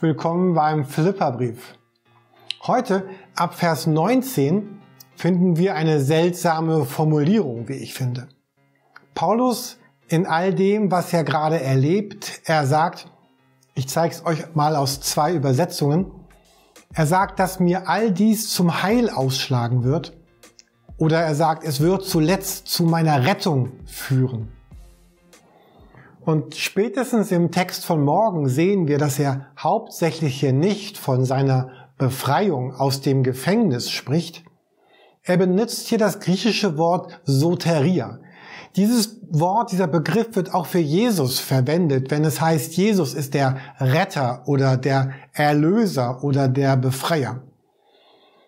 Willkommen beim Philipperbrief. Heute ab Vers 19 finden wir eine seltsame Formulierung, wie ich finde. Paulus in all dem, was er gerade erlebt, er sagt, ich zeige es euch mal aus zwei Übersetzungen, er sagt, dass mir all dies zum Heil ausschlagen wird oder er sagt, es wird zuletzt zu meiner Rettung führen. Und spätestens im Text von morgen sehen wir, dass er hauptsächlich hier nicht von seiner Befreiung aus dem Gefängnis spricht. Er benutzt hier das griechische Wort Soteria. Dieses Wort, dieser Begriff wird auch für Jesus verwendet, wenn es heißt, Jesus ist der Retter oder der Erlöser oder der Befreier.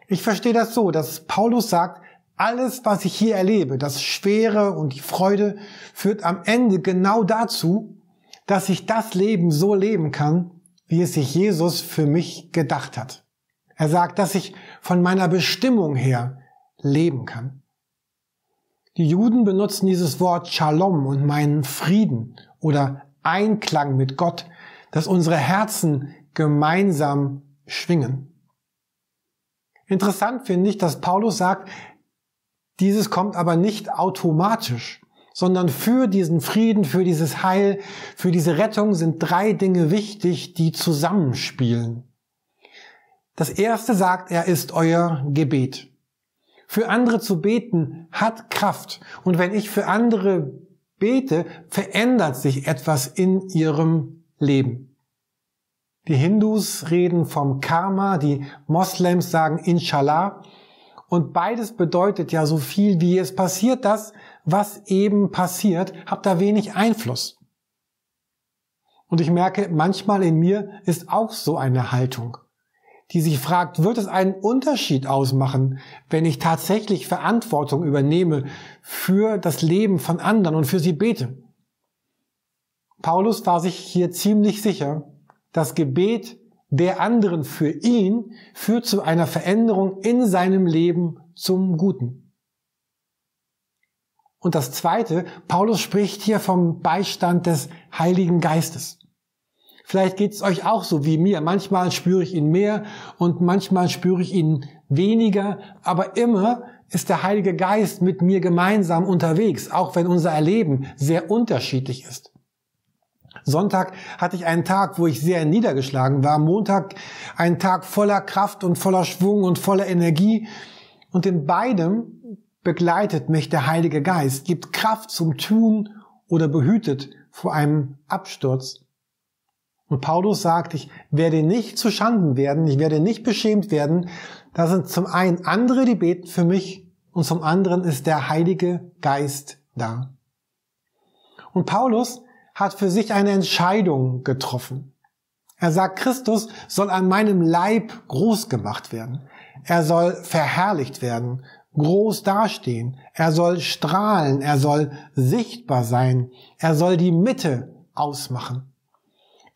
Ich verstehe das so, dass Paulus sagt, alles, was ich hier erlebe, das Schwere und die Freude, führt am Ende genau dazu, dass ich das Leben so leben kann, wie es sich Jesus für mich gedacht hat. Er sagt, dass ich von meiner Bestimmung her leben kann. Die Juden benutzen dieses Wort Shalom und meinen Frieden oder Einklang mit Gott, dass unsere Herzen gemeinsam schwingen. Interessant finde ich, dass Paulus sagt, dieses kommt aber nicht automatisch, sondern für diesen Frieden, für dieses Heil, für diese Rettung sind drei Dinge wichtig, die zusammenspielen. Das erste sagt er, ist euer Gebet. Für andere zu beten hat Kraft. Und wenn ich für andere bete, verändert sich etwas in ihrem Leben. Die Hindus reden vom Karma, die Moslems sagen Inshallah. Und beides bedeutet ja so viel wie es passiert das, was eben passiert, habt da wenig Einfluss. Und ich merke, manchmal in mir ist auch so eine Haltung, die sich fragt, wird es einen Unterschied ausmachen, wenn ich tatsächlich Verantwortung übernehme für das Leben von anderen und für sie bete? Paulus war sich hier ziemlich sicher, das Gebet der anderen für ihn führt zu einer Veränderung in seinem Leben zum Guten. Und das Zweite, Paulus spricht hier vom Beistand des Heiligen Geistes. Vielleicht geht es euch auch so wie mir. Manchmal spüre ich ihn mehr und manchmal spüre ich ihn weniger, aber immer ist der Heilige Geist mit mir gemeinsam unterwegs, auch wenn unser Erleben sehr unterschiedlich ist. Sonntag hatte ich einen Tag, wo ich sehr niedergeschlagen war. Montag einen Tag voller Kraft und voller Schwung und voller Energie. Und in beidem begleitet mich der Heilige Geist, gibt Kraft zum Tun oder behütet vor einem Absturz. Und Paulus sagt, ich werde nicht zu Schanden werden, ich werde nicht beschämt werden. Da sind zum einen andere, die beten für mich und zum anderen ist der Heilige Geist da. Und Paulus hat für sich eine Entscheidung getroffen. Er sagt, Christus soll an meinem Leib groß gemacht werden. Er soll verherrlicht werden, groß dastehen. Er soll strahlen. Er soll sichtbar sein. Er soll die Mitte ausmachen.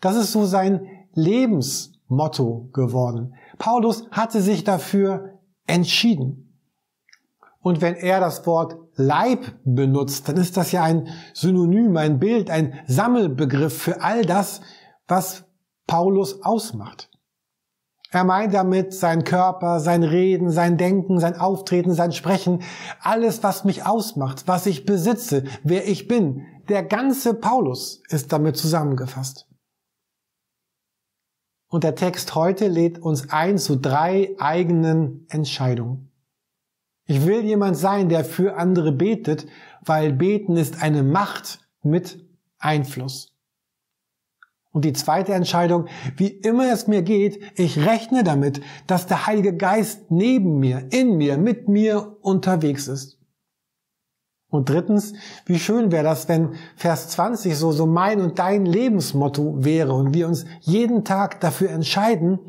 Das ist so sein Lebensmotto geworden. Paulus hatte sich dafür entschieden. Und wenn er das Wort Leib benutzt, dann ist das ja ein Synonym, ein Bild, ein Sammelbegriff für all das, was Paulus ausmacht. Er meint damit sein Körper, sein Reden, sein Denken, sein Auftreten, sein Sprechen, alles, was mich ausmacht, was ich besitze, wer ich bin. Der ganze Paulus ist damit zusammengefasst. Und der Text heute lädt uns ein zu drei eigenen Entscheidungen. Ich will jemand sein, der für andere betet, weil beten ist eine Macht mit Einfluss. Und die zweite Entscheidung, wie immer es mir geht, ich rechne damit, dass der Heilige Geist neben mir, in mir, mit mir unterwegs ist. Und drittens, wie schön wäre das, wenn Vers 20 so, so mein und dein Lebensmotto wäre und wir uns jeden Tag dafür entscheiden,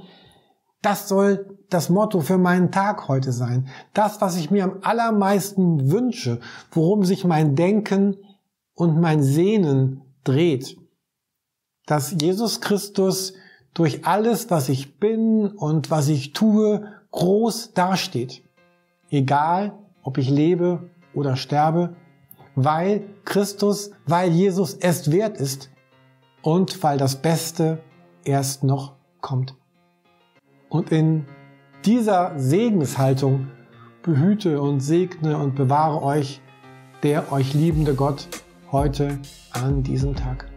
das soll das Motto für meinen Tag heute sein. Das, was ich mir am allermeisten wünsche, worum sich mein Denken und mein Sehnen dreht. Dass Jesus Christus durch alles, was ich bin und was ich tue, groß dasteht. Egal, ob ich lebe oder sterbe, weil Christus, weil Jesus es wert ist und weil das Beste erst noch kommt. Und in dieser Segenshaltung behüte und segne und bewahre euch der euch liebende Gott heute an diesem Tag.